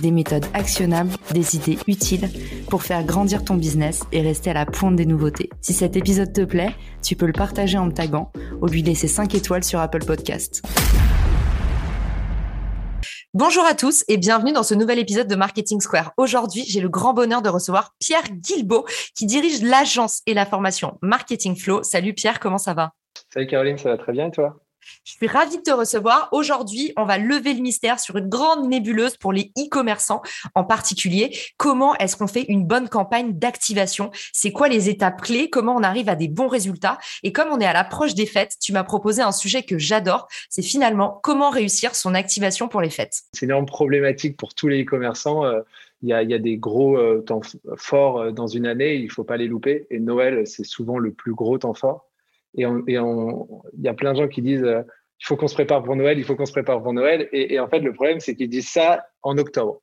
des méthodes actionnables, des idées utiles pour faire grandir ton business et rester à la pointe des nouveautés. Si cet épisode te plaît, tu peux le partager en me taguant ou lui laisser 5 étoiles sur Apple Podcast. Bonjour à tous et bienvenue dans ce nouvel épisode de Marketing Square. Aujourd'hui, j'ai le grand bonheur de recevoir Pierre Guilbeault qui dirige l'agence et la formation Marketing Flow. Salut Pierre, comment ça va? Salut Caroline, ça va très bien et toi? Je suis ravie de te recevoir. Aujourd'hui, on va lever le mystère sur une grande nébuleuse pour les e-commerçants en particulier. Comment est-ce qu'on fait une bonne campagne d'activation? C'est quoi les étapes clés? Comment on arrive à des bons résultats? Et comme on est à l'approche des fêtes, tu m'as proposé un sujet que j'adore. C'est finalement comment réussir son activation pour les fêtes. C'est une énorme problématique pour tous les e-commerçants. Euh, il y, a, des gros euh, temps forts euh, dans une année, il ne faut pas les louper. Et Noël, c'est souvent le plus gros temps fort. Et il y a plein de gens qui disent euh, il faut qu'on se prépare pour Noël, il faut qu'on se prépare pour Noël. Et, en fait, le problème, c'est qu'ils disent ça en octobre.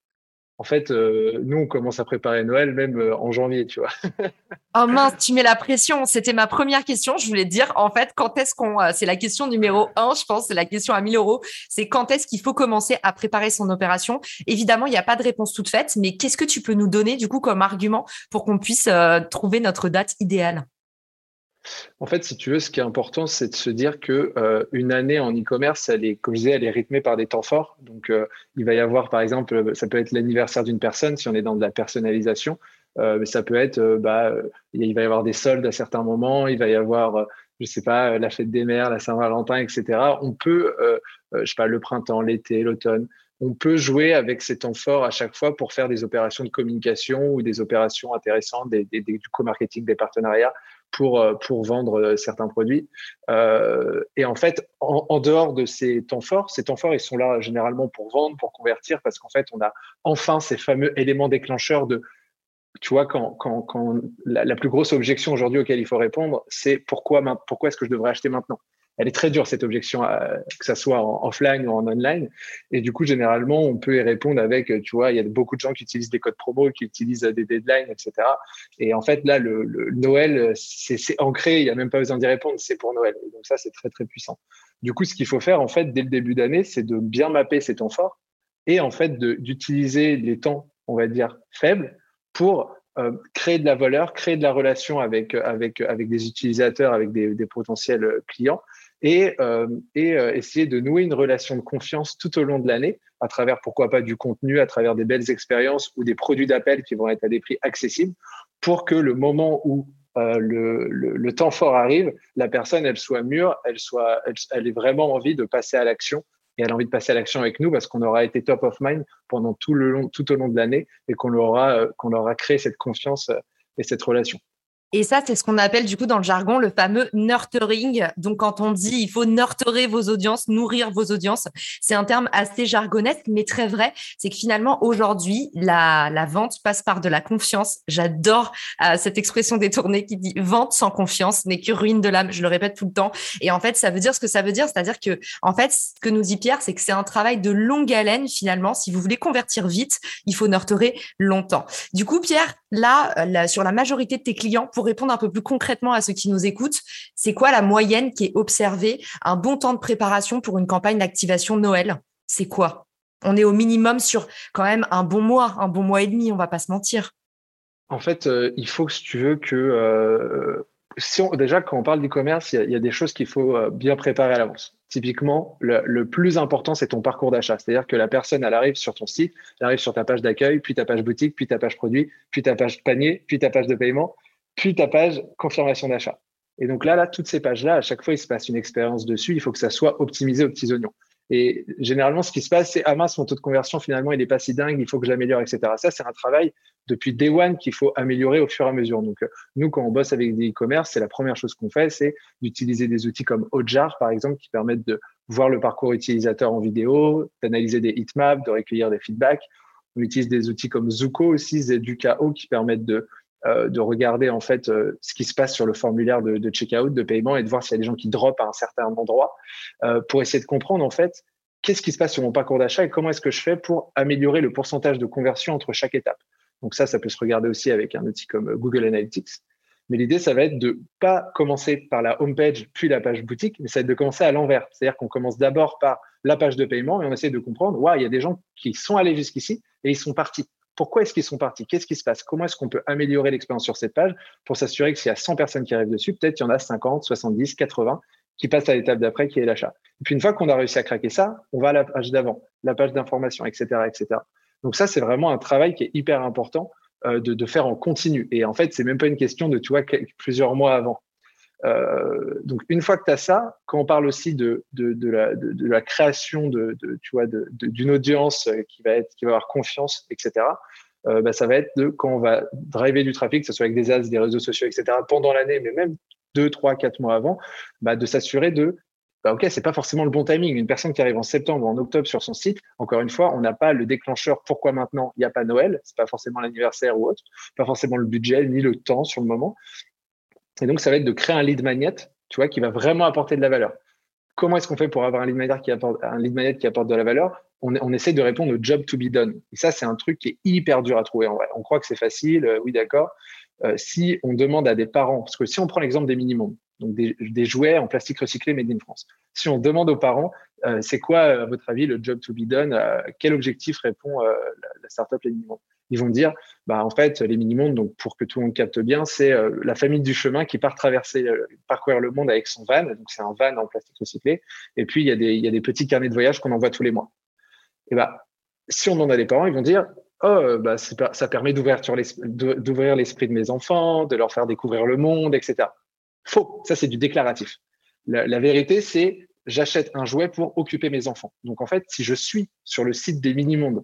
En fait, euh, nous, on commence à préparer Noël même euh, en janvier, tu vois. oh mince, tu mets la pression. C'était ma première question. Je voulais dire, en fait, quand est-ce qu'on. c'est la question numéro un, je pense, c'est la question à 1000 euros. C'est quand est-ce qu'il faut commencer à préparer son opération? Évidemment, il n'y a pas de réponse toute faite, mais qu'est-ce que tu peux nous donner, du coup, comme argument pour qu'on puisse trouver notre date idéale? En fait, si tu veux, ce qui est important, c'est de se dire que euh, une année en e-commerce, elle est, comme je disais, elle est rythmée par des temps forts. Donc, euh, il va y avoir, par exemple, ça peut être l'anniversaire d'une personne si on est dans de la personnalisation. Euh, mais ça peut être, bah, il va y avoir des soldes à certains moments. Il va y avoir, je sais pas, la fête des mères, la Saint-Valentin, etc. On peut, je sais pas, le printemps, l'été, l'automne. On peut jouer avec ces temps forts à chaque fois pour faire des opérations de communication ou des opérations intéressantes, des, du co-marketing, des partenariats pour, euh, pour vendre euh, certains produits. Euh, et en fait, en, dehors de ces temps forts, ces temps forts, ils sont là généralement pour vendre, pour convertir, parce qu'en fait, on a enfin ces fameux éléments déclencheurs de, tu vois, quand, la, plus grosse objection aujourd'hui auquel il faut répondre, c'est pourquoi, pourquoi est-ce que je devrais acheter maintenant? Elle est très dure cette objection, euh, que ça soit en offline ou en online. Et du coup, généralement, on peut y répondre avec, tu vois, il y a beaucoup de gens qui utilisent des codes promo, qui utilisent des deadlines, etc. Et en fait, là, le, Noël, c'est ancré, il n'y a même pas besoin d'y répondre, c'est pour Noël. donc ça, c'est très, très puissant. Du coup, ce qu'il faut faire, en fait, dès le début d'année, c'est de bien mapper ces temps forts et en fait d'utiliser les temps, on va dire, faibles pour euh, créer de la valeur, créer de la relation avec, avec, avec des utilisateurs, avec des potentiels clients et, euh, euh, essayer de nouer une relation de confiance tout au long de l'année à travers, pourquoi pas, du contenu, à travers des belles expériences ou des produits d'appel qui vont être à des prix accessibles pour que le moment où euh, le, le, temps fort arrive, la personne, elle soit mûre, elle, soit, elle, elle ait vraiment envie de passer à l'action et elle a envie de passer à l'action avec nous parce qu'on aura été top of mind pendant tout, le long, tout au long de l'année et qu'on aura, qu'on aura créé cette confiance et cette relation. Et ça, c'est ce qu'on appelle du coup dans le jargon le fameux nurturing. Donc, quand on dit il faut nurturer vos audiences, nourrir vos audiences, c'est un terme assez jargonesque, mais très vrai. C'est que finalement, aujourd'hui, la, la vente passe par de la confiance. J'adore euh, cette expression détournée qui dit vente sans confiance n'est que ruine de l'âme. Je le répète tout le temps. Et en fait, ça veut dire ce que ça veut dire. C'est-à-dire que, en fait, ce que nous dit Pierre, c'est que c'est un travail de longue haleine finalement. Si vous voulez convertir vite, il faut nurturer longtemps. Du coup, Pierre, là, euh, là sur la majorité de tes clients, pour répondre un peu plus concrètement à ceux qui nous écoutent, c'est quoi la moyenne qui est observée, un bon temps de préparation pour une campagne d'activation Noël? C'est quoi? On est au minimum sur quand même un bon mois, un bon mois et demi, on va pas se mentir. En fait, euh, il faut que si tu veux que euh, déjà quand on parle d'e-commerce, il y, a des choses qu'il faut euh, bien préparer à l'avance. Typiquement, le, le, plus important, c'est ton parcours d'achat. C'est-à-dire que la personne, elle arrive sur ton site, elle arrive sur ta page d'accueil, puis ta page boutique, puis ta page produit, puis ta page panier, puis ta page de paiement puis ta page confirmation d'achat. Et donc là, là, toutes ces pages-là, à chaque fois, il se passe une expérience dessus. Il faut que ça soit optimisé aux petits oignons. Et généralement, ce qui se passe, c'est ah mince, mon taux de conversion finalement, il n'est pas si dingue. Il faut que je l'améliore, etc. Ça, c'est un travail depuis day one qu'il faut améliorer au fur et à mesure. Donc, euh, nous, quand on bosse avec des e-commerce, c'est la première chose qu'on fait, c'est d'utiliser des outils comme Hotjar, par exemple, qui permettent de voir le parcours utilisateur en vidéo, d'analyser des heatmaps, de recueillir des feedbacks On utilise des outils comme Zuko aussi, Zedukao, qui permettent de, euh, de regarder en fait euh, ce qui se passe sur le formulaire de, de checkout, de paiement et de voir s'il y a des gens qui drop à un certain endroit euh, pour essayer de comprendre en fait qu'est-ce qui se passe sur mon parcours d'achat et comment est-ce que je fais pour améliorer le pourcentage de conversion entre chaque étape. Donc ça, ça peut se regarder aussi avec un outil comme Google Analytics. Mais l'idée, ça va être de pas commencer par la home page puis la page boutique, mais ça va être de commencer à l'envers. C'est-à-dire qu'on commence d'abord par la page de paiement et on essaie de comprendre, ouais, il y a des gens qui sont allés jusqu'ici et ils sont partis. Pourquoi est-ce qu'ils sont partis? Qu'est-ce qui se passe? Comment est-ce qu'on peut améliorer l'expérience sur cette page pour s'assurer que s'il y a 100 personnes qui arrivent dessus, peut-être il y en a 50, 70, 80 qui passent à l'étape d'après qui est l'achat. Et puis une fois qu'on a réussi à craquer ça, on va à la page d'avant, la page d'information, etc., etc. Donc ça, c'est vraiment un travail qui est hyper important euh, de, faire en continu. Et en fait, c'est même pas une question de, tu vois, plusieurs mois avant. Euh, donc, une fois que tu as ça, quand on parle aussi de, de, la, création de, tu vois, d'une audience qui va, être, qui va avoir confiance, etc., euh, bah, ça va être de quand on va driver du trafic, que ce soit avec des ads, des réseaux sociaux, etc., pendant l'année, mais même deux, trois, quatre mois avant, bah, de s'assurer de bah, ok, c'est pas forcément le bon timing. Une personne qui arrive en septembre ou en octobre sur son site, encore une fois, on n'a pas le déclencheur. Pourquoi maintenant Il n'y a pas Noël, c'est pas forcément l'anniversaire ou autre, pas forcément le budget ni le temps sur le moment. Et donc, ça va être de créer un lead magnet, tu vois, qui va vraiment apporter de la valeur. Comment est-ce qu'on fait pour avoir un lead magnet qui apporte, un lead magnet qui apporte de la valeur? On, essaie de répondre au job to be done. Et ça, c'est un truc qui est hyper dur à trouver en vrai. On croit que c'est facile, euh, oui, d'accord. Euh, si on demande à des parents, parce que si on prend l'exemple des minimums, donc des, jouets en plastique recyclé made in France. Si on demande aux parents, euh, c'est quoi, à votre avis, le job to be done? Quel objectif répond euh, la, startup Les Minimondes Ils vont dire, bah, en fait, les Minimondes, donc pour que tout le monde capte bien, c'est la famille du chemin qui part traverser, parcourir le monde avec son van. Donc, c'est un van en plastique recyclé. Et puis, il y a des, il y a des petits carnets de voyage qu'on envoie tous les mois. Et bah, si on demande à des parents, ils vont dire, oh, bah, ça permet d'ouvrir l'esprit de mes enfants, de leur faire découvrir le monde, etc. Faux. Ça, c'est du déclaratif. La, vérité, c'est j'achète un jouet pour occuper mes enfants. Donc, en fait, si je suis sur le site des mini-mondes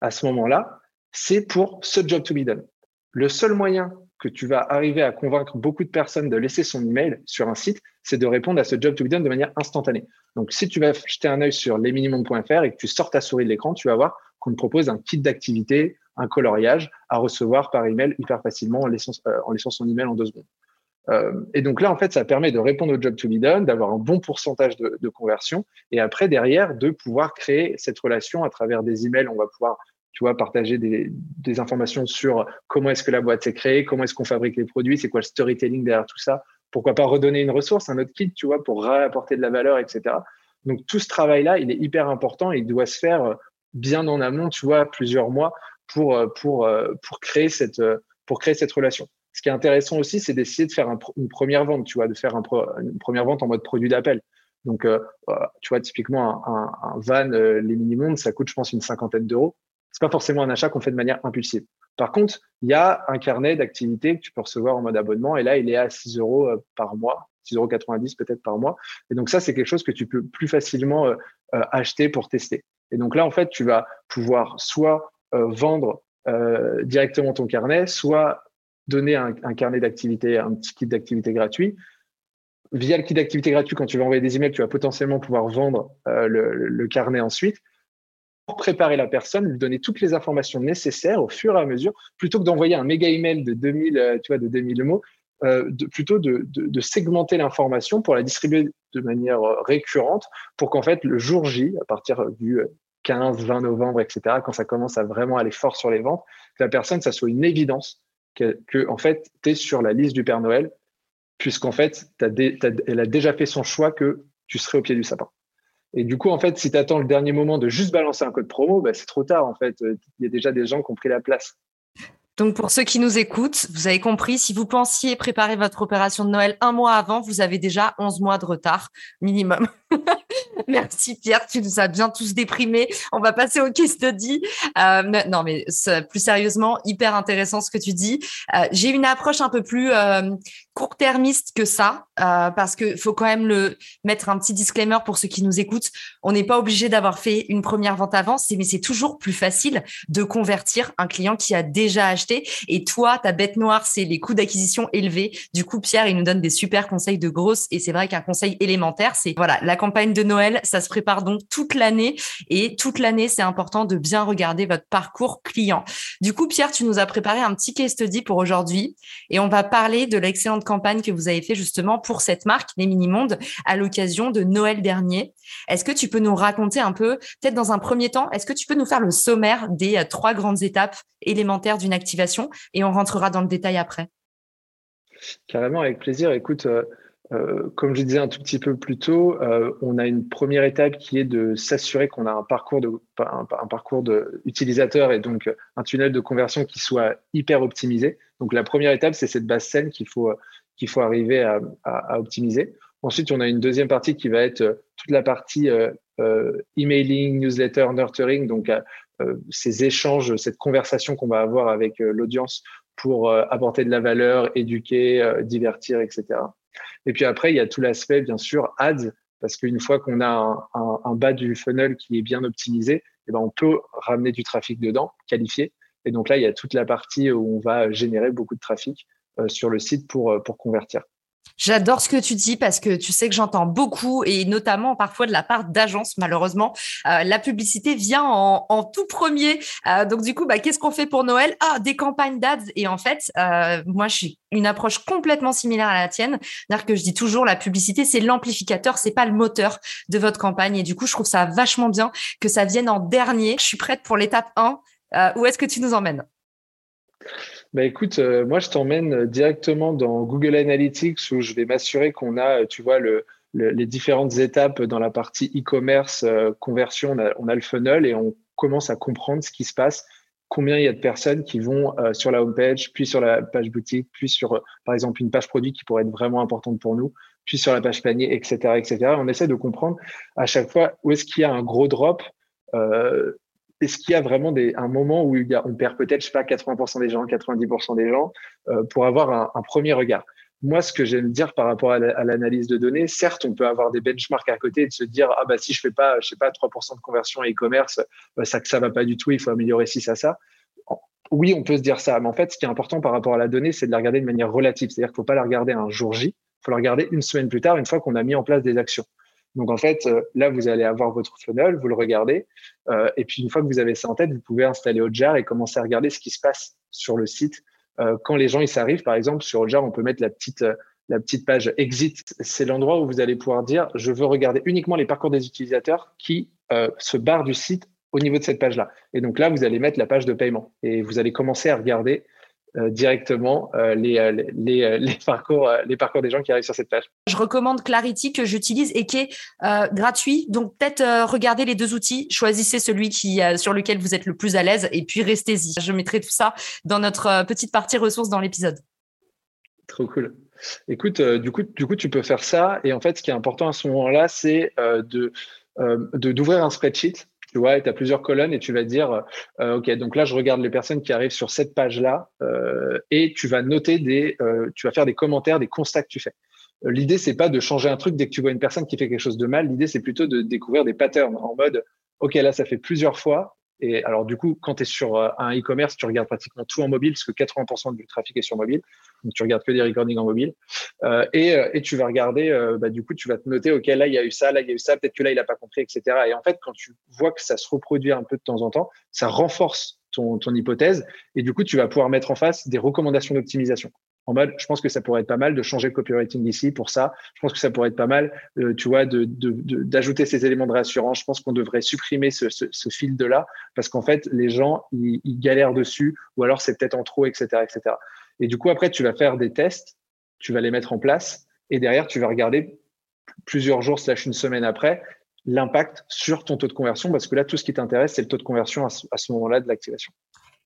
à ce moment-là, c'est pour ce job to be done. Le seul moyen que tu vas arriver à convaincre beaucoup de personnes de laisser son email sur un site, c'est de répondre à ce job to be done de manière instantanée. Donc, si tu vas jeter un œil sur lesminimondes.fr et que tu sors ta souris de l'écran, tu vas voir qu'on te propose un kit d'activité, un coloriage à recevoir par email hyper facilement en laissant, euh, son email en deux secondes. Euh, et donc là, en fait, ça permet de répondre au job to be done, d'avoir un bon pourcentage de, conversion, et après derrière de pouvoir créer cette relation à travers des emails. On va pouvoir, tu vois, partager des, informations sur comment est-ce que la boîte s'est créée, comment est-ce qu'on fabrique les produits, c'est quoi le storytelling derrière tout ça. Pourquoi pas redonner une ressource, un autre kit, tu vois, pour apporter de la valeur, etc. Donc tout ce travail-là, il est hyper important et il doit se faire bien en amont, tu vois, plusieurs mois pour pour pour créer cette pour créer cette relation. Ce qui est intéressant aussi, c'est d'essayer de faire une première vente, tu vois, de faire une première vente en mode produit d'appel. Donc, euh, euh, tu vois, typiquement, un, van, euh, les mini-mondes, ça coûte, je pense, une cinquantaine d'euros. C'est pas forcément un achat qu'on fait de manière impulsive. Par contre, il y a un carnet d'activités que tu peux recevoir en mode abonnement et là, il est à 6 euros par mois, 6,90 euros peut-être par mois. Et donc, ça, c'est quelque chose que tu peux plus facilement acheter pour tester. Et donc là, en fait, tu vas pouvoir soit vendre directement ton carnet, soit donner un, carnet d'activité, un petit kit d'activité gratuit. Via le kit d'activité gratuit, quand tu vas envoyer des emails, tu vas potentiellement pouvoir vendre euh, le, carnet ensuite préparer la personne, lui donner toutes les informations nécessaires au fur et à mesure, plutôt que d'envoyer un méga email de 2000, euh, tu vois, de 2000 mots, euh, plutôt de, segmenter l'information pour la distribuer de manière récurrente pour qu'en fait, le jour J, à partir du 15, 20 novembre, etc., quand ça commence à vraiment aller fort sur les ventes, que la personne, ça soit une évidence que, en fait, tu es sur la liste du Père Noël, puisqu'en fait, elle a déjà fait son choix que tu serais au pied du sapin. Et du coup, en fait, si tu attends le dernier moment de juste balancer un code promo, bah, c'est trop tard. En fait, il y a déjà des gens qui ont pris la place. Donc, pour ceux qui nous écoutent, vous avez compris, si vous pensiez préparer votre opération de Noël un mois avant, vous avez déjà 11 mois de retard minimum. Merci Pierre, tu nous as bien tous déprimés. On va passer au case study. Euh, non, mais plus sérieusement, hyper intéressant ce que tu dis. Euh, j'ai une approche un peu plus euh, court-termiste que ça, parce que faut quand même mettre un petit disclaimer pour ceux qui nous écoutent. On n'est pas obligé d'avoir fait une première vente avant, mais c'est toujours plus facile de convertir un client qui a déjà acheté. Et toi, ta bête noire, c'est les coûts d'acquisition élevés. Du coup, Pierre, il nous donne des super conseils de grosses. Et c'est vrai qu'un conseil élémentaire, c'est voilà, la campagne de Noël Ça se prépare donc toute l'année et toute l'année, c'est important de bien regarder votre parcours client. Du coup, Pierre, tu nous as préparé un petit case study pour aujourd'hui et on va parler de l'excellente campagne que vous avez fait justement pour cette marque, les Mini-Mondes, à l'occasion de Noël dernier. Est-ce que tu peux nous raconter un peu, peut-être dans un premier temps, est-ce que tu peux nous faire le sommaire des euh, trois grandes étapes élémentaires d'une activation et on rentrera dans le détail après? Carrément, avec plaisir. Écoute, euh, euh, comme je disais un tout petit peu plus tôt, on a une première étape qui est de s'assurer qu'on a un parcours de un, parcours de utilisateur et donc un tunnel de conversion qui soit hyper optimisé. Donc la première étape, c'est cette base scène qu'il faut qu'il faut arriver à, à, optimiser. Ensuite, on a une deuxième partie qui va être toute la partie euh, emailing, newsletter, nurturing, donc euh, euh, ces échanges, cette conversation qu'on va avoir avec l'audience pour apporter de la valeur, éduquer, divertir, etc. Et puis après, il y a tout l'aspect, bien sûr, ads, parce qu'une fois qu'on a un, bas du funnel qui est bien optimisé, eh ben on peut ramener du trafic dedans, qualifié. Et donc là, il y a toute la partie où on va générer beaucoup de trafic sur le site pour, pour convertir. J'adore ce que tu dis parce que tu sais que j'entends beaucoup et notamment parfois de la part d'agences, malheureusement. Euh, la publicité vient en, tout premier. Euh, donc, du coup, bah, qu'est-ce qu'on fait pour Noël? Ah, des campagnes d'ads. Et en fait, euh, moi, suis une approche complètement similaire à la tienne. C'est-à-dire que je dis toujours, la publicité, c'est l'amplificateur, c'est pas le moteur de votre campagne. Et du coup, je trouve ça vachement bien que ça vienne en dernier. Je suis prête pour l'étape 1. où est-ce que tu nous emmènes? Bah écoute, euh, moi je t'emmène directement dans Google Analytics où je vais m'assurer qu'on a, tu vois, le, les différentes étapes dans la partie e-commerce, euh, conversion, on a, le funnel et on commence à comprendre ce qui se passe, combien il y a de personnes qui vont euh, sur la homepage, puis sur la page boutique, puis sur, par exemple, une page produit qui pourrait être vraiment importante pour nous, puis sur la page panier, etc., etc. On essaie de comprendre à chaque fois où est-ce qu'il y a un gros drop est-ce qu'il y a vraiment un moment où on perd peut-être, je sais pas, 80% des gens, 90% des gens, euh, pour avoir un, premier regard? Moi, ce que j'aime dire par rapport à l'analyse de données, certes, on peut avoir des benchmarks à côté et de se dire, ah bah si je fais pas, je sais pas, 3% de conversion à e-commerce, bah, ça ça va pas du tout, il faut améliorer ci, ça, ça. Oui, on peut se dire ça, mais en fait, ce qui est important par rapport à la donnée, c'est de la regarder de manière relative. C'est-à-dire qu'il faut pas la regarder un jour J, il faut la regarder une semaine plus tard, une fois qu'on a mis en place des actions. Donc en fait, euh, là, vous allez avoir votre funnel, vous le regardez, euh, et puis une fois que vous avez ça en tête, vous pouvez installer Hotjar et commencer à regarder ce qui se passe sur le site. Euh, quand les gens ils s'arrivent, par exemple, sur Hotjar, on peut mettre la petite page exit. C'est l'endroit où vous allez pouvoir dire je veux regarder uniquement les parcours des utilisateurs qui se barrent du site au niveau de cette page-là. Et donc là, vous allez mettre la page de paiement et vous allez commencer à regarder directement euh, les, euh, les, les, parcours, les parcours des gens qui arrivent sur cette page. Je recommande Clarity que j'utilise et qui est gratuit. Donc peut-être regardez les deux outils, choisissez celui qui, sur lequel vous êtes le plus à l'aise et puis restez-y. Je mettrai tout ça dans notre petite partie ressources dans l'épisode. Trop cool. Écoute, du, coup, du coup, tu peux faire ça. Et en fait, ce qui est important à ce moment-là, c'est de d'ouvrir un spreadsheet tu vois, tu as plusieurs colonnes et tu vas dire, euh, OK, donc là, je regarde les personnes qui arrivent sur cette page-là euh, et tu vas noter des, euh, tu vas faire des commentaires, des constats que tu fais. L'idée, c'est pas de changer un truc dès que tu vois une personne qui fait quelque chose de mal. L'idée, c'est plutôt de découvrir des patterns en mode, OK, là, ça fait plusieurs fois. Et alors, du coup, quand tu es sur un e-commerce, tu regardes pratiquement tout en mobile parce que 80% du trafic est sur mobile. Donc, tu regardes que des recordings en mobile. Euh, et, euh, et, tu vas regarder, euh, bah, du coup, tu vas te noter, OK, là, il y a eu ça, là, il y a eu ça, peut-être que là, il n'a pas compris, etc. Et en fait, quand tu vois que ça se reproduit un peu de temps en temps, ça renforce ton hypothèse. Et du coup, tu vas pouvoir mettre en face des recommandations d'optimisation. En mode, je pense que ça pourrait être pas mal de changer le copywriting ici pour ça. Je pense que ça pourrait être pas mal, tu vois, d'ajouter ces éléments de réassurance. Je pense qu'on devrait supprimer ce, ce, ce fil de là parce qu'en fait, les gens, ils, ils galèrent dessus ou alors c'est peut-être en trop, etc., etc. Et du coup, après, tu vas faire des tests, tu vas les mettre en place, et derrière, tu vas regarder plusieurs jours slash une semaine après l'impact sur ton taux de conversion, parce que là, tout ce qui t'intéresse, c'est le taux de conversion à ce moment-là de l'activation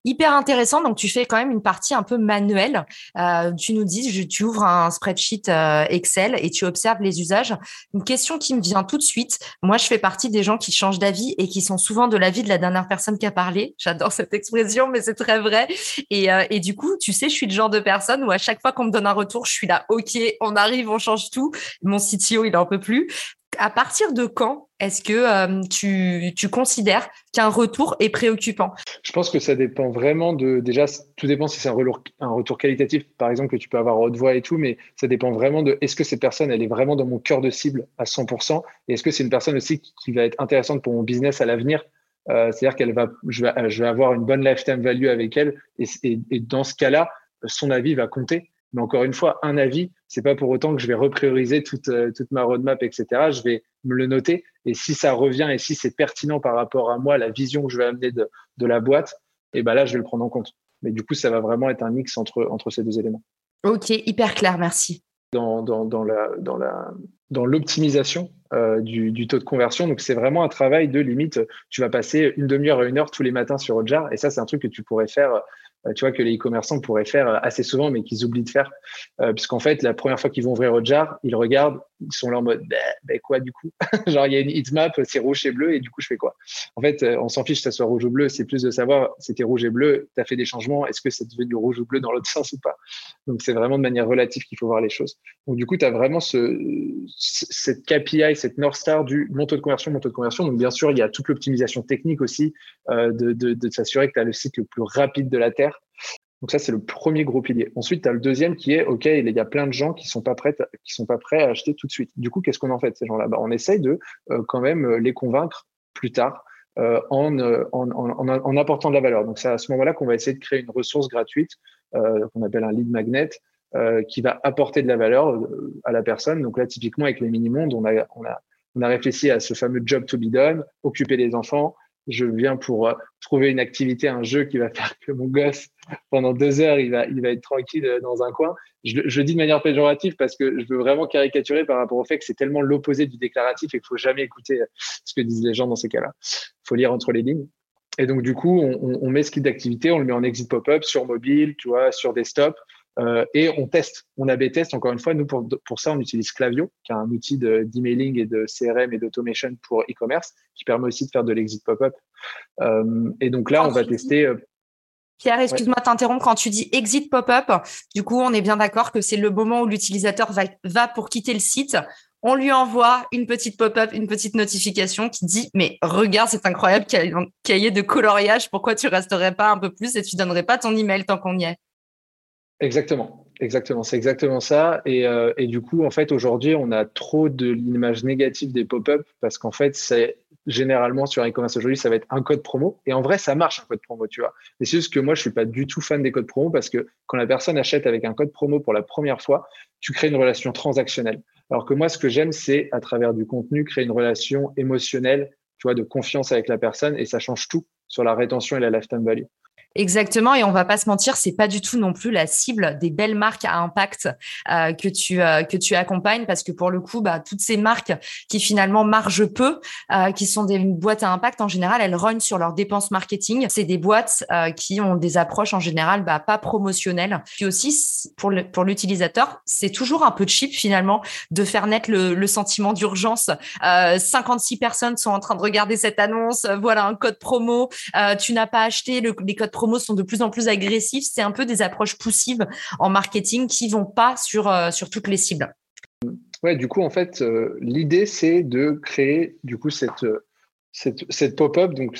hyper intéressant. Donc, tu fais quand même une partie un peu manuelle. Euh, tu nous dis, tu ouvres un spreadsheet euh, Excel et tu observes les usages. Une question qui me vient tout de suite. Moi, je fais partie des gens qui changent d'avis et qui sont souvent de l'avis de la dernière personne qui a parlé. J'adore cette expression, mais c'est très vrai. Et, euh, et du coup, tu sais, je suis le genre de personne où à chaque fois qu'on me donne un retour, je suis là, OK, on arrive, on change tout. Mon CTO, il en peut plus à partir de quand est-ce que euh, tu, considères qu'un retour est préoccupant? Je pense que ça dépend vraiment de. Déjà, tout dépend si c'est un, retour qualitatif, par exemple, que tu peux avoir haute voix et tout, mais ça dépend vraiment de est-ce que cette personne, elle est vraiment dans mon cœur de cible à 100% et est-ce que c'est une personne aussi qui, va être intéressante pour mon business à l'avenir? Euh, C'est-à-dire qu'elle va je, vais, avoir une bonne lifetime value avec elle et dans ce cas-là, son avis va compter. Mais encore une fois, un avis, c'est pas pour autant que je vais reprioriser toute, euh, toute ma roadmap, etc. Je vais me le noter. Et si ça revient et si c'est pertinent par rapport à moi, la vision que je vais amener de, de la boîte, et eh ben là, je vais le prendre en compte. Mais du coup, ça va vraiment être un mix entre, entre ces deux éléments. Ok, hyper clair, merci. Dans, dans, dans la, dans la, dans l'optimisation euh, du, du, taux de conversion. Donc, c'est vraiment un travail de limite. Tu vas passer une demi-heure à une heure tous les matins sur Hotjar. Et ça, c'est un truc que tu pourrais faire tu vois, que les e-commerçants pourraient faire euh, assez souvent, mais qu'ils oublient de faire. Euh, puisqu'en fait, la première fois qu'ils vont ouvrir jar, ils regardent, ils sont là en mode, ben quoi du coup? Genre, il y a une heatmap, c'est rouge et bleu, et du coup, je fais quoi? En fait, on s'en fiche que ça soit rouge ou bleu, c'est plus de savoir, c'était rouge et bleu, tu as fait des changements, est-ce que c'est devenu rouge ou bleu dans l'autre sens ou pas? Donc, c'est vraiment de manière relative qu'il faut voir les choses. Donc, du coup, tu as vraiment ce, cette KPI, cette North Star du mon taux de conversion, mon de conversion. Donc, bien sûr, il y a toute l'optimisation technique aussi, euh, de, de, de s'assurer que tu as le site le plus rapide de la Terre donc ça, c'est le premier gros pilier. Ensuite, tu as le deuxième qui est, OK, il y a plein de gens qui sont pas prêts, sont pas prêts à acheter tout de suite. Du coup, qu'est-ce qu'on en fait ces gens-là? Bah, On essaye de euh, quand même euh, les convaincre plus tard euh, en, en, apportant de la valeur. Donc c'est à ce moment-là qu'on va essayer de créer une ressource gratuite qu'on appelle un lead magnet qui va apporter de la valeur à la personne. Donc là, typiquement, avec les mini-mondes, on a, on, a, on a réfléchi à ce fameux job to be done, occuper les enfants, je viens pour euh, trouver une activité, un jeu qui va faire que mon gosse, pendant deux heures, il va, être tranquille euh, dans un coin. Je, je dis de manière péjorative parce que je veux vraiment caricaturer par rapport au fait que c'est tellement l'opposé du déclaratif et qu'il faut jamais écouter euh, ce que disent les gens dans ces cas-là. Il faut lire entre les lignes. Et donc, du coup, on, on met ce kit d'activité, on le met en exit pop-up sur mobile, tu vois, sur desktop. Euh, et on teste, on a test. Encore une fois, nous, pour, pour ça, on utilise Clavio, qui est un outil d'emailing et de CRM et d'automation pour e-commerce, qui permet aussi de faire de l'exit pop-up. Euh, et donc là, on va tester. Euh, Pierre, excuse-moi de t'interrompre. Quand tu dis exit pop-up, du coup, on est bien d'accord que c'est le moment où l'utilisateur va, va pour quitter le site. On lui envoie une petite pop-up, une petite notification qui dit Mais regarde, c'est incroyable cahier de coloriage. Pourquoi tu resterais pas un peu plus et tu donnerais pas ton email tant qu'on y est? Exactement, exactement, c'est exactement ça. Et, euh, et, du coup, en fait, aujourd'hui, on a trop de l'image négative des pop-up parce qu'en fait, c'est généralement sur e-commerce aujourd'hui, ça va être un code promo. Et en vrai, ça marche un code promo, tu vois. Mais c'est juste que moi, je suis pas du tout fan des codes promo parce que quand la personne achète avec un code promo pour la première fois, tu crées une relation transactionnelle. Alors que moi, ce que j'aime, c'est à travers du contenu, créer une relation émotionnelle, tu vois, de confiance avec la personne et ça change tout sur la rétention et la lifetime value. Exactement, et on va pas se mentir, c'est pas du tout non plus la cible des belles marques à impact euh, que tu euh, que tu accompagnes, parce que pour le coup, bah, toutes ces marques qui finalement margent peu, euh, qui sont des boîtes à impact en général, elles rognent sur leurs dépenses marketing. C'est des boîtes qui ont des approches en général bah, pas promotionnelles. Puis aussi pour le, pour l'utilisateur, c'est toujours un peu cheap finalement de faire naître le, le sentiment d'urgence. 56 personnes sont en train de regarder cette annonce. Voilà un code promo. tu n'as pas acheté le, les codes promos sont de plus en plus agressifs. C'est un peu des approches poussives en marketing qui vont pas sur, euh, sur toutes les cibles. Ouais, du coup, en fait, euh, l'idée, c'est de créer du coup cette, cette, cette pop-up. Donc,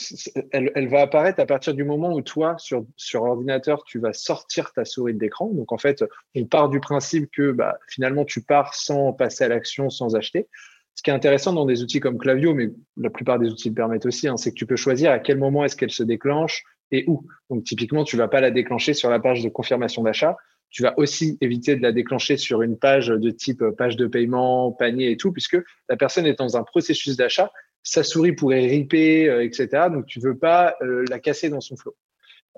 elle, elle, va apparaître à partir du moment où toi, sur, sur ordinateur, tu vas sortir ta souris d'écran. Donc, en fait, on part du principe que bah, finalement, tu pars sans passer à l'action, sans acheter. Ce qui est intéressant dans des outils comme Clavio, mais la plupart des outils le permettent aussi, hein, c'est que tu peux choisir à quel moment est-ce qu'elle se déclenche, et où. Donc typiquement, tu vas pas la déclencher sur la page de confirmation d'achat. Tu vas aussi éviter de la déclencher sur une page de type page de paiement, panier et tout, puisque la personne est dans un processus d'achat, sa souris pourrait riper, euh, etc. Donc tu veux pas euh, la casser dans son.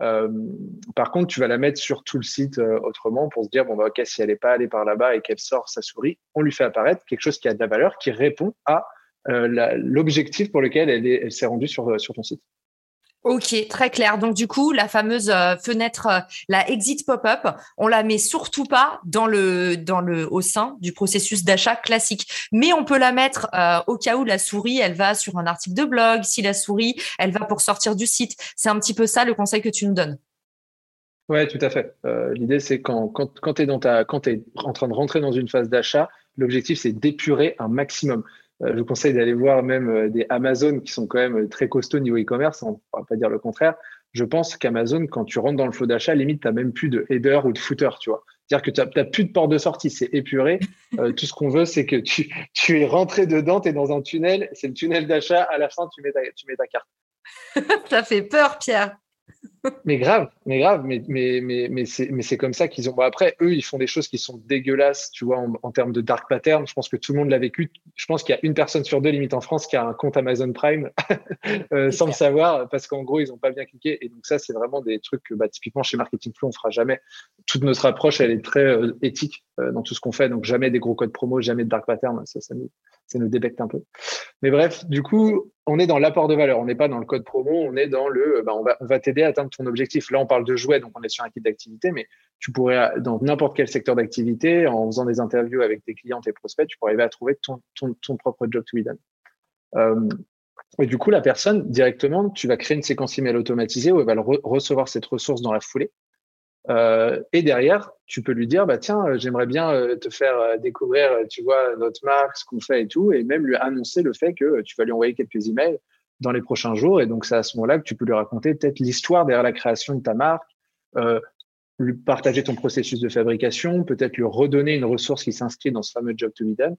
Euh, par contre, tu vas la mettre sur tout le site autrement pour se dire bon bah ok si elle n'est pas allée par là-bas et qu'elle sort sa souris, on lui fait apparaître quelque chose qui a de la valeur, qui répond à l'objectif pour lequel elle, s'est rendue sur ton site. Ok, très clair. Donc du coup, la fameuse euh, fenêtre, euh, la exit pop-up, on la met surtout pas dans le au sein du processus d'achat classique, mais on peut la mettre euh, au cas où la souris, elle va sur un article de blog, si la souris, elle va pour sortir du site. C'est un petit peu ça le conseil que tu nous donnes. Ouais, tout à fait. L'idée, c'est quand quand quand es en train de rentrer dans une phase d'achat, l'objectif c'est d'épurer un maximum. Je vous conseille d'aller voir même des Amazon qui sont quand même très costauds niveau e-commerce, on ne va pas dire le contraire. Je pense qu'Amazon, quand tu rentres dans le flot d'achat, limite, tu n'as même plus de header ou de footer, tu vois. C'est-à-dire que tu n'as plus de porte de sortie, c'est épuré. tout ce qu'on veut, c'est que tu, tu es rentré dedans, tu es dans un tunnel, c'est le tunnel d'achat, à la fin, tu mets tu mets ta carte. ça fait peur, Pierre mais grave, mais grave, mais, mais, mais, mais c'est comme ça qu'ils ont. Bon, après, eux, ils font des choses qui sont dégueulasses, tu vois, en, termes de dark pattern. Je pense que tout le monde l'a vécu. Je pense qu'il y a une personne sur deux, limite en France, qui a un compte Amazon Prime euh, sans le savoir, parce qu'en gros, ils n'ont pas bien cliqué. Et donc, ça, c'est vraiment des trucs que, bah, typiquement, chez Marketing Flow, on fera jamais. Toute notre approche, elle est très euh, éthique dans tout ce qu'on fait. Donc, jamais des gros codes promo, jamais de dark pattern. Ça, ça nous, ça débecte un peu. Mais bref, du coup, on est dans l'apport de valeur. On n'est pas dans le code promo, on est dans le, bah, on va, t'aider à atteindre ton objectif. Là, on parle de jouets, donc on est sur un kit d'activité, mais tu pourrais, dans n'importe quel secteur d'activité, en faisant des interviews avec tes clients, tes prospects, tu pourrais arriver à trouver ton, ton, propre job to be done. Euh, et du coup, la personne, directement, tu vas créer une séquence email automatisée où elle va recevoir cette ressource dans la foulée. Euh, et derrière, tu peux lui dire, bah tiens, euh, j'aimerais bien euh, te faire découvrir, tu vois, notre marque, ce qu'on fait et tout, et même lui annoncer le fait que tu vas lui envoyer quelques emails dans les prochains jours. Et donc, c'est à ce moment-là que tu peux lui raconter peut-être l'histoire derrière la création de ta marque, lui partager ton processus de fabrication, peut-être lui redonner une ressource qui s'inscrit dans ce fameux job to be done.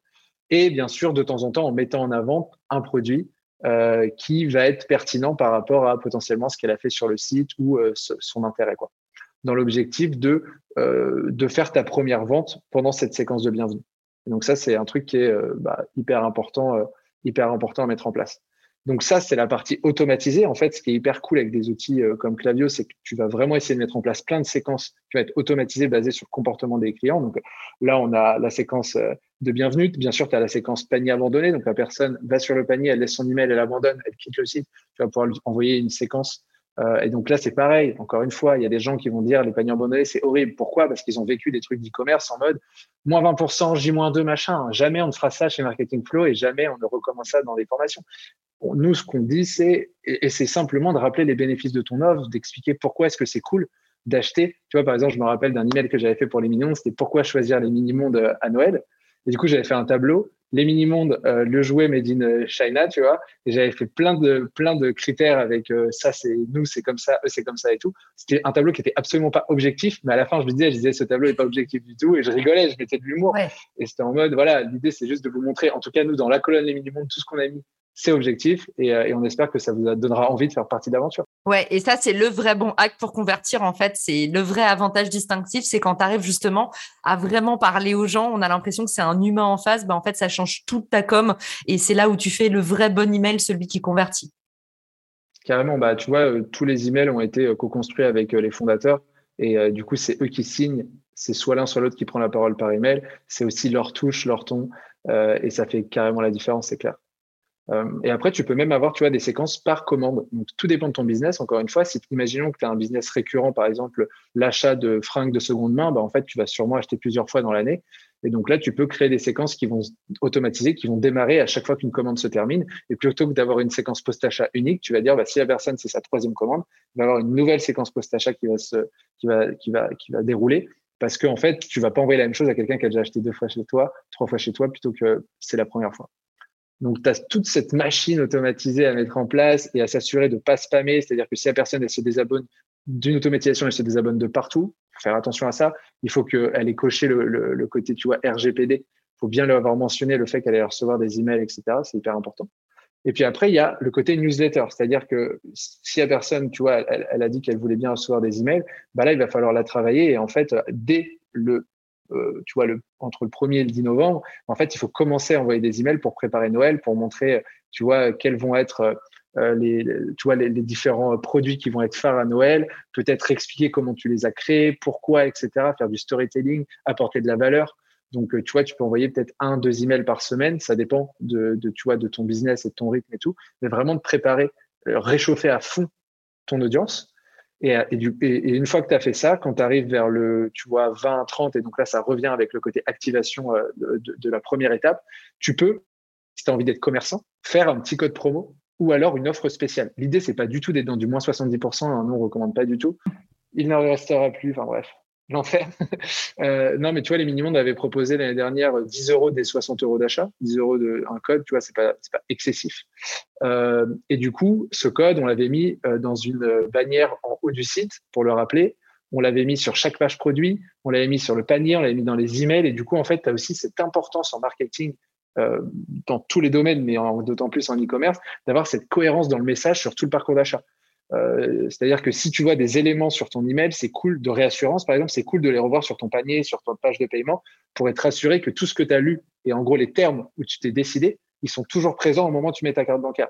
Et bien sûr, de temps en temps, en mettant en avant un produit qui va être pertinent par rapport à potentiellement ce qu'elle a fait sur le site ou son intérêt. Quoi dans l'objectif de, euh, de faire ta première vente pendant cette séquence de bienvenue. donc ça, c'est un truc qui est euh, bah, hyper important, euh, hyper important à mettre en place. Donc ça, c'est la partie automatisée. En fait, ce qui est hyper cool avec des outils comme Clavio, c'est que tu vas vraiment essayer de mettre en place plein de séquences qui vont être automatisées basées sur le comportement des clients. Donc là, on a la séquence de bienvenue. Bien sûr, tu as la séquence panier abandonné. Donc la personne va sur le panier, elle laisse son email, elle abandonne, elle quitte le site. Tu vas pouvoir lui envoyer une séquence euh, et donc là, c'est pareil. Encore une fois, il y a des gens qui vont dire les paniers abandonnés, c'est horrible. Pourquoi? Parce qu'ils ont vécu des trucs d'e-commerce en mode moins 20%, J-2, machin. Jamais on ne fera ça chez Marketing Flow et jamais on ne recommence ça dans les formations. nous, ce qu'on dit, c'est, et, c'est simplement de rappeler les bénéfices de ton offre, d'expliquer pourquoi est-ce que c'est cool d'acheter. Tu vois, par exemple, je me rappelle d'un email que j'avais fait pour les mini c'était pourquoi choisir les mini-mondes à Noël. Et du coup, j'avais fait un tableau les mini-mondes, euh, le jouet made in China, tu vois. Et j'avais fait plein de, plein de critères avec euh, ça, c'est nous, c'est comme ça, eux, c'est comme ça et tout. C'était un tableau qui était absolument pas objectif, mais à la fin, je me disais, je disais, ce tableau n'est pas objectif du tout. Et je rigolais, je mettais de l'humour. Et c'était en mode, voilà, l'idée, c'est juste de vous montrer, en tout cas, nous, dans la colonne les mini-mondes, tout ce qu'on a mis, c'est objectif euh, et, on espère que ça vous donnera envie de faire partie d'aventure. Ouais, et ça, c'est le vrai bon acte pour convertir. En fait, c'est le vrai avantage distinctif. C'est quand tu arrives justement à vraiment parler aux gens, on a l'impression que c'est un humain en face. Ben, en fait, ça change toute ta com et c'est là où tu fais le vrai bon email, celui qui convertit. Carrément, bah, tu vois, euh, tous les emails ont été euh, co-construits avec les fondateurs et du coup, c'est eux qui signent. C'est soit l'un, soit l'autre qui prend la parole par email. C'est aussi leur touche, leur ton et ça fait carrément la différence, c'est clair. Euh, et après, tu peux même avoir, tu vois, des séquences par commande. Donc, tout dépend de ton business. Encore une fois, si imaginons que tu as un business récurrent, par exemple, l'achat de fringues de seconde main, bah, en fait, tu vas sûrement acheter plusieurs fois dans l'année. Et donc là, tu peux créer des séquences qui vont automatiser, qui vont démarrer à chaque fois qu'une commande se termine. Et plutôt que d'avoir une séquence post-achat unique, tu vas dire, bah, si la personne, c'est sa troisième commande, il va avoir une nouvelle séquence post-achat qui va se, qui va, qui va, qui va dérouler. Parce qu'en en fait, tu vas pas envoyer la même chose à quelqu'un qui a déjà acheté deux fois chez toi, trois fois chez toi, plutôt que c'est la première fois. Donc, tu as toute cette machine automatisée à mettre en place et à s'assurer de ne pas spammer. C'est-à-dire que si la personne elle se désabonne d'une automatisation, elle se désabonne de partout. Il faut faire attention à ça. Il faut qu'elle ait coché le, côté, tu vois, RGPD. Il faut bien lui avoir mentionné le fait qu'elle allait recevoir des emails, etc. C'est hyper important. Et puis après, il y a le côté newsletter. C'est-à-dire que si la personne, tu vois, elle, elle a dit qu'elle voulait bien recevoir des emails, bah là, il va falloir la travailler. Et en fait, dès le euh, tu vois, le, entre le 1er et le 10 novembre, en fait, il faut commencer à envoyer des emails pour préparer Noël, pour montrer, tu vois, quels vont être euh, les, tu vois, les, différents produits qui vont être phares à Noël, peut-être expliquer comment tu les as créés, pourquoi, etc., faire du storytelling, apporter de la valeur. Donc, euh, tu vois, tu peux envoyer peut-être un, deux emails par semaine, ça dépend de, de, tu vois, de ton business et de ton rythme et tout, mais vraiment de préparer, réchauffer à fond ton audience et, une fois que tu as fait ça, quand tu arrives vers le, tu vois, 20, 30, et donc là, ça revient avec le côté activation euh, de, la première étape, tu peux, si tu as envie d'être commerçant, faire un petit code promo ou alors une offre spéciale. L'idée, c'est pas du tout d'être dans du moins 70%, hein, nous, on recommande pas du tout. Il n'en restera plus, enfin bref. L'enfer. non, mais tu vois, les mini-mondes avaient proposé l'année dernière 10 euros des 60 euros d'achat, 10 euros de un code, tu vois, c'est pas, pas excessif. et du coup, ce code, on l'avait mis dans une bannière en haut du site pour le rappeler on l'avait mis sur chaque page produit, on l'avait mis sur le panier, on l'avait mis dans les emails. Et du coup, en fait, tu as aussi cette importance en marketing euh, dans tous les domaines, mais d'autant plus en e-commerce, d'avoir cette cohérence dans le message sur tout le parcours d'achat. Euh, c'est-à-dire que si tu vois des éléments sur ton email, c'est cool de réassurance, par exemple, c'est cool de les revoir sur ton panier, sur ton page de paiement, pour être assuré que tout ce que tu as lu et en gros les termes où tu t'es décidé, ils sont toujours présents au moment où tu mets ta carte bancaire.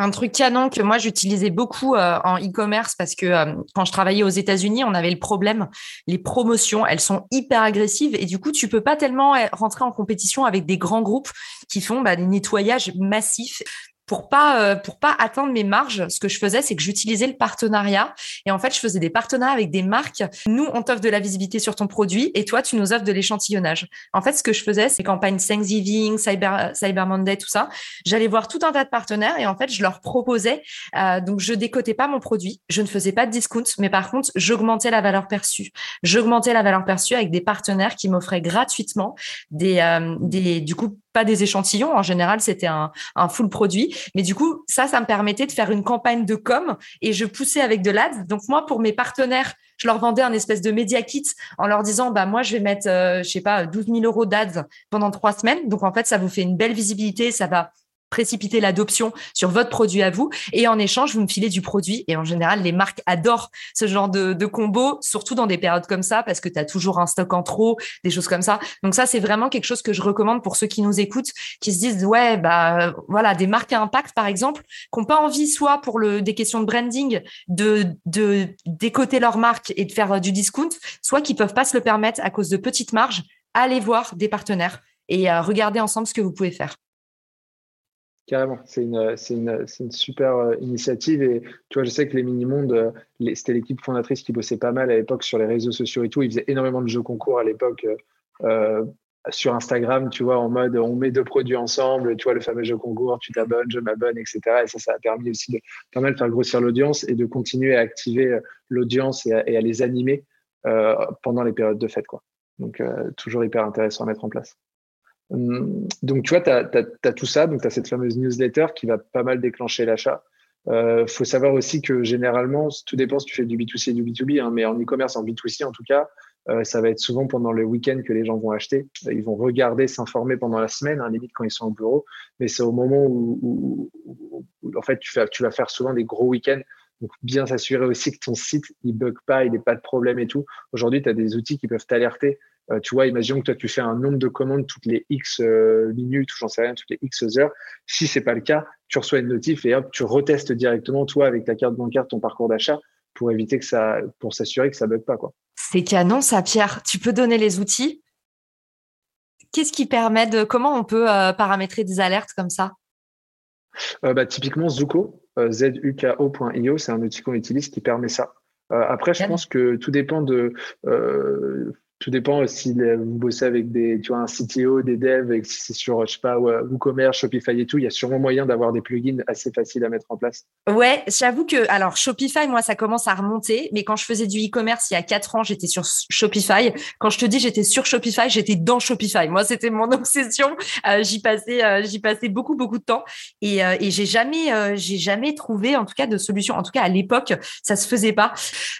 Un truc canon que moi j'utilisais beaucoup euh, en e-commerce parce que euh, quand je travaillais aux États-Unis, on avait le problème, les promotions, elles sont hyper agressives et du coup tu peux pas tellement eh, rentrer en compétition avec des grands groupes qui font bah, des nettoyages massifs pour pas euh, pour pas atteindre mes marges, ce que je faisais, c'est que j'utilisais le partenariat et en fait, je faisais des partenariats avec des marques. Nous, on t'offre de la visibilité sur ton produit et toi, tu nous offres de l'échantillonnage. En fait, ce que je faisais, c'est campagne Thanksgiving, Cyber Cyber Monday, tout ça. J'allais voir tout un tas de partenaires et en fait, je leur proposais. Euh, donc, je décotais pas mon produit, je ne faisais pas de discount, mais par contre, j'augmentais la valeur perçue. J'augmentais la valeur perçue avec des partenaires qui m'offraient gratuitement des euh, des du coup des échantillons. En général, c'était un, un full produit. Mais du coup, ça, ça me permettait de faire une campagne de com et je poussais avec de l'ads. Donc moi, pour mes partenaires, je leur vendais un espèce de média kit en leur disant, bah moi, je vais mettre, euh, je sais pas, 12 000 euros d'ads pendant trois semaines. Donc en fait, ça vous fait une belle visibilité, ça va précipiter l'adoption sur votre produit à vous. Et en échange vous me filez du produit. Et en général les marques adorent ce genre de, combo surtout dans des périodes comme ça parce que tu as toujours un stock en trop des choses comme ça. Donc ça c'est vraiment quelque chose que je recommande pour ceux qui nous écoutent qui se disent ouais bah voilà des marques à impact par exemple qui n'ont pas envie soit pour le des questions de branding de de décoter leur marque et de faire euh, du discount soit qui peuvent pas se le permettre à cause de petites marges. Allez voir des partenaires et euh, regardez ensemble ce que vous pouvez faire Carrément, c'est une, super euh, initiative. Et tu vois, je sais que les mini-mondes, euh, c'était l'équipe fondatrice qui bossait pas mal à l'époque sur les réseaux sociaux et tout. Ils faisaient énormément de jeux concours à l'époque euh, sur Instagram, tu vois, en mode on met deux produits ensemble, tu vois, le fameux jeu concours, tu t'abonnes, je m'abonne, etc. Et ça, ça a permis aussi de pas mal faire grossir l'audience et de continuer à activer l'audience et, et, à les animer pendant les périodes de fête. Quoi. Donc, toujours hyper intéressant à mettre en place. Hum, donc, tu vois, tu as, tout ça. Donc, tu as cette fameuse newsletter qui va pas mal déclencher l'achat. Il euh, faut savoir aussi que généralement, tout dépend si tu fais du B2C et du B2B, hein, mais en e-commerce, en B2C en tout cas, euh, ça va être souvent pendant le week-end que les gens vont acheter. Ils vont regarder, s'informer pendant la semaine, hein, limite quand ils sont au bureau, mais c'est au moment où, en fait, tu, fais, tu vas faire souvent des gros week-ends. Donc, bien s'assurer aussi que ton site, il bug pas, il n'est pas de problème et tout. Aujourd'hui, tu as des outils qui peuvent t'alerter euh, tu vois, imaginons que toi, tu fais un nombre de commandes toutes les X euh, minutes, ou j'en sais rien, toutes les X heures. Si c'est pas le cas, tu reçois une notif et hop, tu retestes directement, toi, avec ta carte bancaire, ton parcours d'achat pour éviter que ça, pour s'assurer que ça bug pas, quoi. C'est canon, ça, Pierre. Tu peux donner les outils. Qu'est-ce qui permet de, comment on peut euh, paramétrer des alertes comme ça? bah, typiquement, Zuko, zuko.io, c'est un outil qu'on utilise qui permet ça. après, je pense que tout dépend de tout dépend si vous bossez avec des, tu vois, un CTO, des devs, et si c'est sur, je sais pas, WooCommerce, Shopify et tout, il y a sûrement moyen d'avoir des plugins assez faciles à mettre en place. Ouais, j'avoue que, alors, Shopify, moi, ça commence à remonter, mais quand je faisais du e-commerce il y a quatre ans, j'étais sur Shopify. Quand je te dis j'étais sur Shopify, j'étais dans Shopify. Moi, c'était mon obsession. Euh, j'y passais, euh, j'y passais beaucoup, beaucoup de temps et, euh, et j'ai jamais, j'ai jamais trouvé, en tout cas, de solution. En tout cas, à l'époque, ça se faisait pas.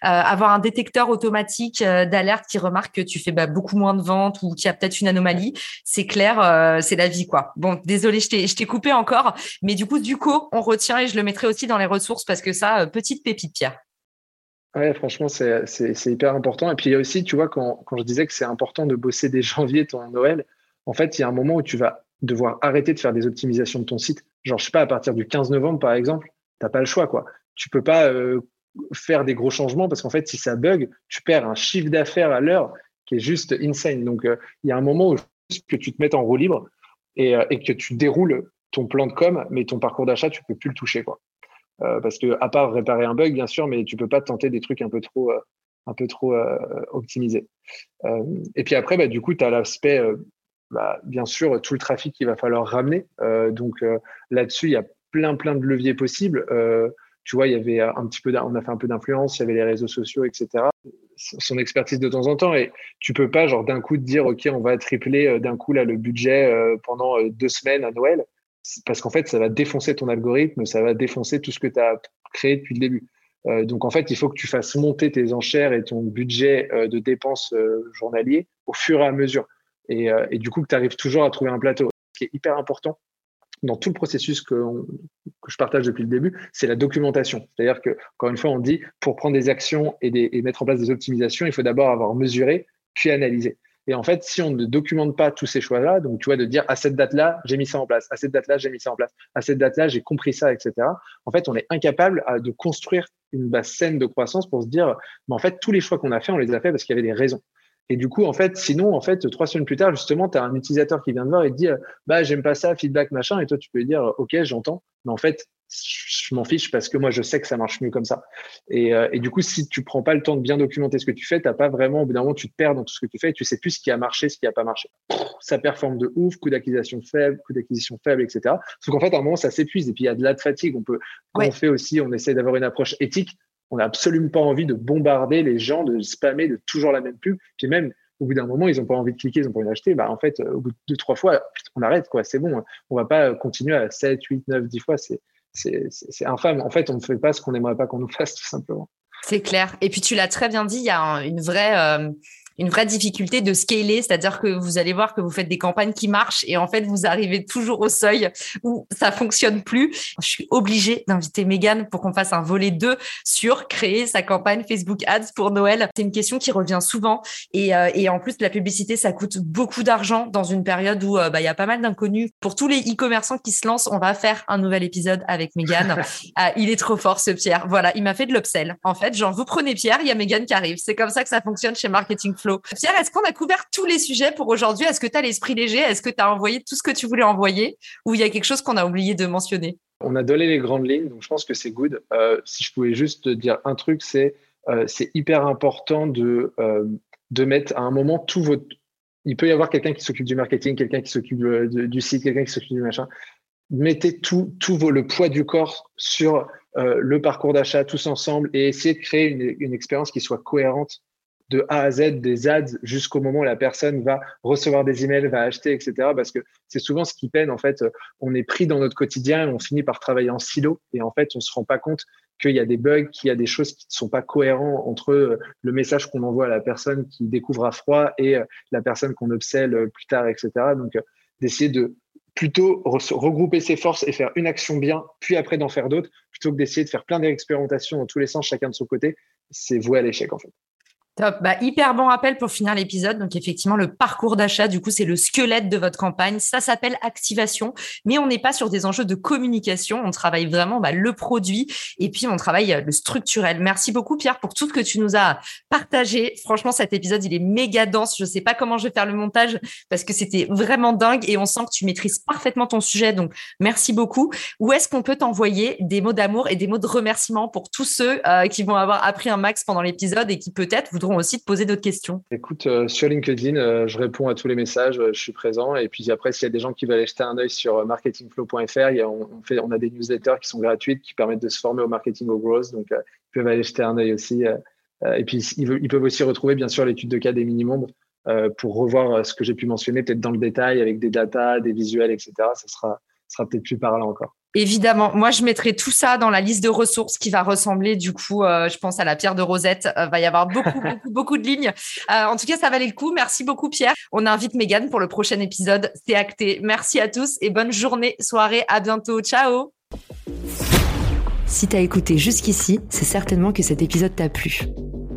avoir un détecteur automatique d'alerte qui remarque que tu fais bah, beaucoup moins de ventes ou qu'il y a peut-être une anomalie, c'est clair, euh, c'est la vie quoi. Bon, désolé, je t'ai coupé encore, mais du coup, du coup, on retient et je le mettrai aussi dans les ressources parce que ça, euh, petite pépite, Pierre. Ouais, franchement, c'est hyper important. Et puis, il y a aussi, tu vois, quand, je disais que c'est important de bosser dès janvier ton Noël, en fait, il y a un moment où tu vas devoir arrêter de faire des optimisations de ton site. Genre, je sais pas, à partir du 15 novembre, par exemple, tu n'as pas le choix, quoi. Tu peux pas euh, faire des gros changements parce qu'en fait, si ça bug, tu perds un chiffre d'affaires à l'heure qui est juste insane. Donc, euh, il y a un moment où que tu te mettes en roue libre et, euh, et, que tu déroules ton plan de com, mais ton parcours d'achat, tu peux plus le toucher, quoi. Euh, parce que à part réparer un bug, bien sûr, mais tu peux pas tenter des trucs un peu trop, un optimisés. et puis après, bah, du coup, tu as l'aspect, bah, bien sûr, tout le trafic qu'il va falloir ramener. donc là-dessus, il y a plein, plein de leviers possibles. tu vois, il y avait un petit peu, on a fait un peu d'influence, il y avait les réseaux sociaux, etc son expertise de temps en temps. Et tu peux pas, genre, d'un coup, te dire, OK, on va tripler d'un coup là, le budget pendant deux semaines à Noël. Parce qu'en fait, ça va défoncer ton algorithme, ça va défoncer tout ce que tu as créé depuis le début. donc, en fait, il faut que tu fasses monter tes enchères et ton budget de dépenses journalier au fur et à mesure. Et, et du coup, que tu arrives toujours à trouver un plateau. Ce qui est hyper important, dans tout le processus que, je partage depuis le début, c'est la documentation. C'est-à-dire que, encore une fois, on dit pour prendre des actions et, et mettre en place des optimisations, il faut d'abord avoir mesuré puis analysé. Et en fait, si on ne documente pas tous ces choix-là, donc tu vois, de dire à cette date-là, j'ai mis ça en place, à cette date-là, j'ai mis ça en place, à cette date-là, j'ai compris ça, etc. En fait, on est incapable de construire une base saine de croissance pour se dire, mais en fait, tous les choix qu'on a fait, on les a fait parce qu'il y avait des raisons. Et du coup, en fait, sinon, en fait, trois semaines plus tard, justement, tu as un utilisateur qui vient te voir et te dit, bah, j'aime pas ça, feedback, machin. Et toi, tu peux lui dire, OK, j'entends. Mais en fait, je m'en fiche parce que moi, je sais que ça marche mieux comme ça. Et, euh, et du coup, si tu prends pas le temps de bien documenter ce que tu fais, t'as pas vraiment, au bout d'un moment, tu te perds dans tout ce que tu fais et tu sais plus ce qui a marché, ce qui a pas marché. Ça performe de ouf, coût d'acquisition faible, coût d'acquisition faible, etc. Parce qu'en fait, à un moment, ça s'épuise et puis il y a de la fatigue. On peut, on fait aussi, on essaie d'avoir une approche éthique. On n'a absolument pas envie de bombarder les gens, de spammer de toujours la même pub. Puis même, au bout d'un moment, ils n'ont pas envie de cliquer, ils n'ont pas envie d'acheter, bah, en fait, au bout de deux, trois fois, on arrête, quoi. C'est bon. On va pas continuer à 7, 8, 9, 10 fois. C'est, c'est, infâme. En fait, on ne fait pas ce qu'on n'aimerait pas qu'on nous fasse, tout simplement. C'est clair. Et puis, tu l'as très bien dit, il y a une vraie, euh, une vraie difficulté de scaler, c'est-à-dire que vous allez voir que vous faites des campagnes qui marchent et en fait, vous arrivez toujours au seuil où ça fonctionne plus. Je suis obligée d'inviter Megan pour qu'on fasse un volet 2 sur créer sa campagne Facebook Ads pour Noël. C'est une question qui revient souvent et, euh, et en plus, la publicité, ça coûte beaucoup d'argent dans une période où euh, bah, il y a pas mal d'inconnus. Pour tous les e-commerçants qui se lancent, on va faire un nouvel épisode avec Megan. Ah, il est trop fort, ce Pierre. Voilà, il m'a fait de l'upsell. En fait, genre, vous prenez Pierre, il y a Megan qui arrive. C'est comme ça que ça fonctionne chez Marketing Flow. Pierre, est-ce qu'on a couvert tous les sujets pour aujourd'hui? Est-ce que tu as l'esprit léger? Est-ce que tu as envoyé tout ce que tu voulais envoyer? Ou il y a quelque chose qu'on a oublié de mentionner? On a donné les grandes lignes, donc je pense que c'est good. Euh, si je pouvais juste dire un truc, c'est euh, hyper important de, euh, de mettre à un moment tout votre. Il peut y avoir quelqu'un qui s'occupe du marketing, quelqu'un qui s'occupe du site, quelqu'un qui s'occupe du machin. Mettez tout, tout le poids du corps sur le parcours d'achat tous ensemble et essayez de créer une expérience qui soit cohérente de A à Z des ads jusqu'au moment où la personne va recevoir des emails, va acheter, etc. Parce que c'est souvent ce qui peine. En fait, on est pris dans notre quotidien et on finit par travailler en silo. Et en fait, on se rend pas compte qu'il y a des bugs, qu'il y a des choses qui ne sont pas cohérents entre le message qu'on envoie à la personne qui découvre à froid et la personne qu'on obsèle plus tard, etc. Donc, d'essayer de plutôt regrouper ses forces et faire une action bien, puis après d'en faire d'autres, plutôt que d'essayer de faire plein d'expérimentations dans tous les sens, chacun de son côté, c'est voué à l'échec en fait. Top. Bah, hyper bon rappel pour finir l'épisode. Donc, effectivement, le parcours d'achat, du coup, c'est le squelette de votre campagne. Ça s'appelle activation, mais on n'est pas sur des enjeux de communication. On travaille vraiment bah, le produit et puis on travaille euh, le structurel. Merci beaucoup, Pierre, pour tout ce que tu nous as partagé. Franchement, cet épisode, il est méga dense. Je sais pas comment je vais faire le montage parce que c'était vraiment dingue et on sent que tu maîtrises parfaitement ton sujet. Donc, merci beaucoup. Où est-ce qu'on peut t'envoyer des mots d'amour et des mots de remerciement pour tous ceux euh, qui vont avoir appris un max pendant l'épisode et qui peut-être voudront aussi de poser d'autres questions. Écoute, euh, sur LinkedIn, euh, je réponds à tous les messages, euh, je suis présent. Et puis après, s'il y a des gens qui veulent jeter un œil sur marketingflow.fr, on, fait, on a des newsletters qui sont gratuites, qui permettent de se former au marketing au growth. Donc, ils peuvent aller jeter un œil aussi. et puis, ils, peuvent aussi retrouver, bien sûr, l'étude de cas des mini-mondes pour revoir ce que j'ai pu mentionner, peut-être dans le détail, avec des datas, des visuels, etc. Ça sera, sera peut-être plus parlant encore. Évidemment, moi je mettrai tout ça dans la liste de ressources qui va ressembler du coup, euh, je pense à la pierre de Rosette. Il euh, va y avoir beaucoup, beaucoup, beaucoup de lignes. Euh, en tout cas, ça valait le coup. Merci beaucoup Pierre. On invite Megan pour le prochain épisode. C'est acté. Merci à tous et bonne journée, soirée. À bientôt. Ciao. Si t'as écouté jusqu'ici, c'est certainement que cet épisode t'a plu.